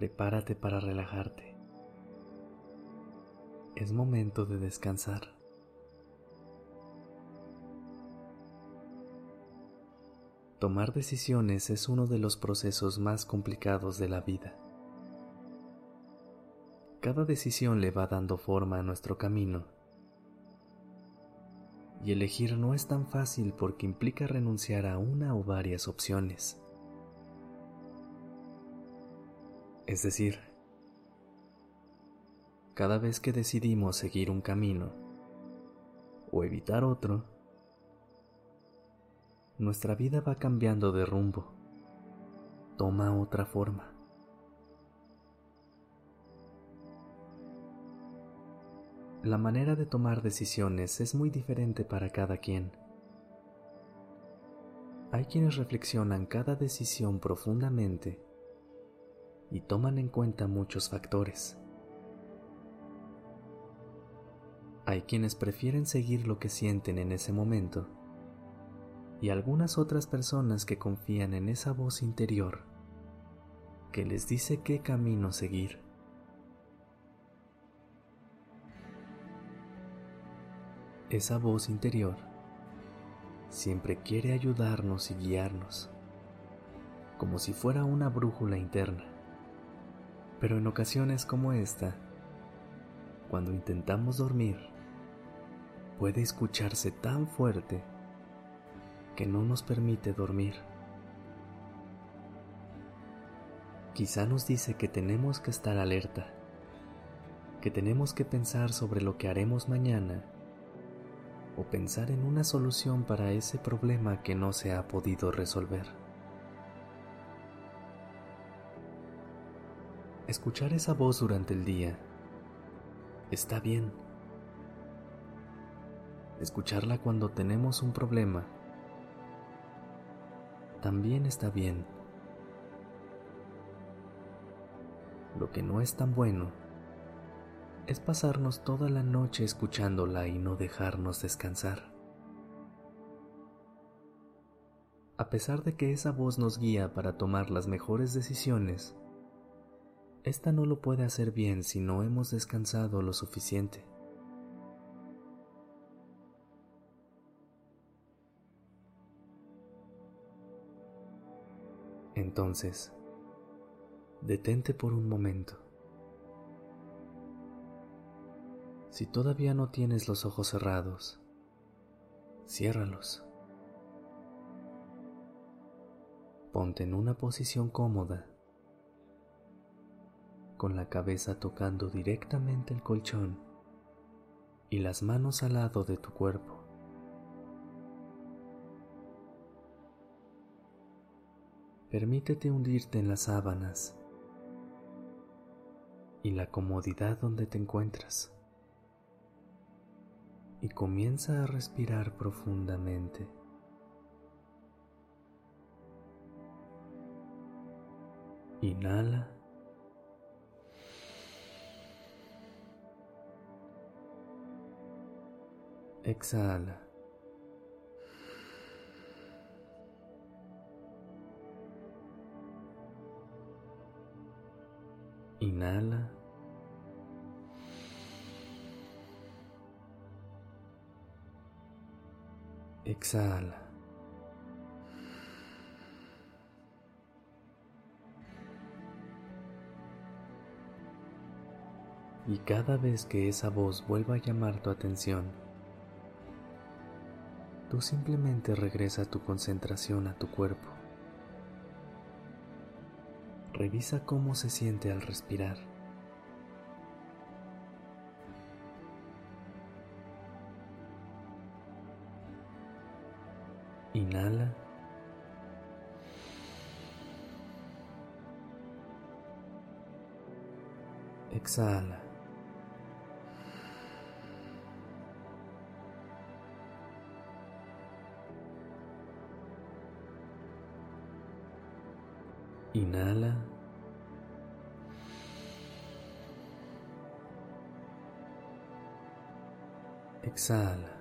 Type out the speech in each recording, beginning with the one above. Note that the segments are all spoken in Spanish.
Prepárate para relajarte. Es momento de descansar. Tomar decisiones es uno de los procesos más complicados de la vida. Cada decisión le va dando forma a nuestro camino y elegir no es tan fácil porque implica renunciar a una o varias opciones. Es decir, cada vez que decidimos seguir un camino o evitar otro, nuestra vida va cambiando de rumbo, toma otra forma. La manera de tomar decisiones es muy diferente para cada quien. Hay quienes reflexionan cada decisión profundamente y toman en cuenta muchos factores. Hay quienes prefieren seguir lo que sienten en ese momento y algunas otras personas que confían en esa voz interior que les dice qué camino seguir. esa voz interior siempre quiere ayudarnos y guiarnos, como si fuera una brújula interna. Pero en ocasiones como esta, cuando intentamos dormir, puede escucharse tan fuerte que no nos permite dormir. Quizá nos dice que tenemos que estar alerta, que tenemos que pensar sobre lo que haremos mañana o pensar en una solución para ese problema que no se ha podido resolver. Escuchar esa voz durante el día está bien. Escucharla cuando tenemos un problema también está bien. Lo que no es tan bueno es pasarnos toda la noche escuchándola y no dejarnos descansar. A pesar de que esa voz nos guía para tomar las mejores decisiones, esta no lo puede hacer bien si no hemos descansado lo suficiente. Entonces, detente por un momento. Si todavía no tienes los ojos cerrados, ciérralos. Ponte en una posición cómoda, con la cabeza tocando directamente el colchón y las manos al lado de tu cuerpo. Permítete hundirte en las sábanas y la comodidad donde te encuentras y comienza a respirar profundamente. Inhala. Exhala. Inhala. Exhala. Y cada vez que esa voz vuelva a llamar tu atención, tú simplemente regresa tu concentración a tu cuerpo. Revisa cómo se siente al respirar. Inhala. Exhala. Inhala. Exhala.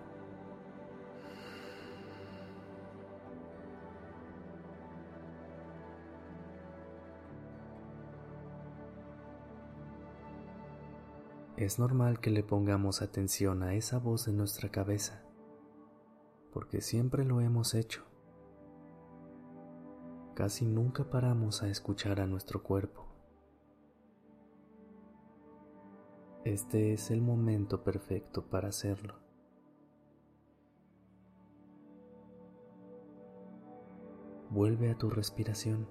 Es normal que le pongamos atención a esa voz en nuestra cabeza, porque siempre lo hemos hecho. Casi nunca paramos a escuchar a nuestro cuerpo. Este es el momento perfecto para hacerlo. Vuelve a tu respiración.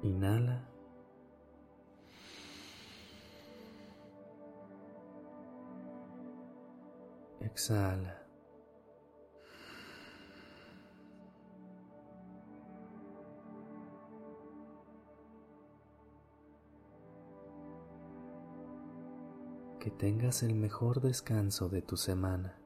Inhala. Exhala. Tengas el mejor descanso de tu semana.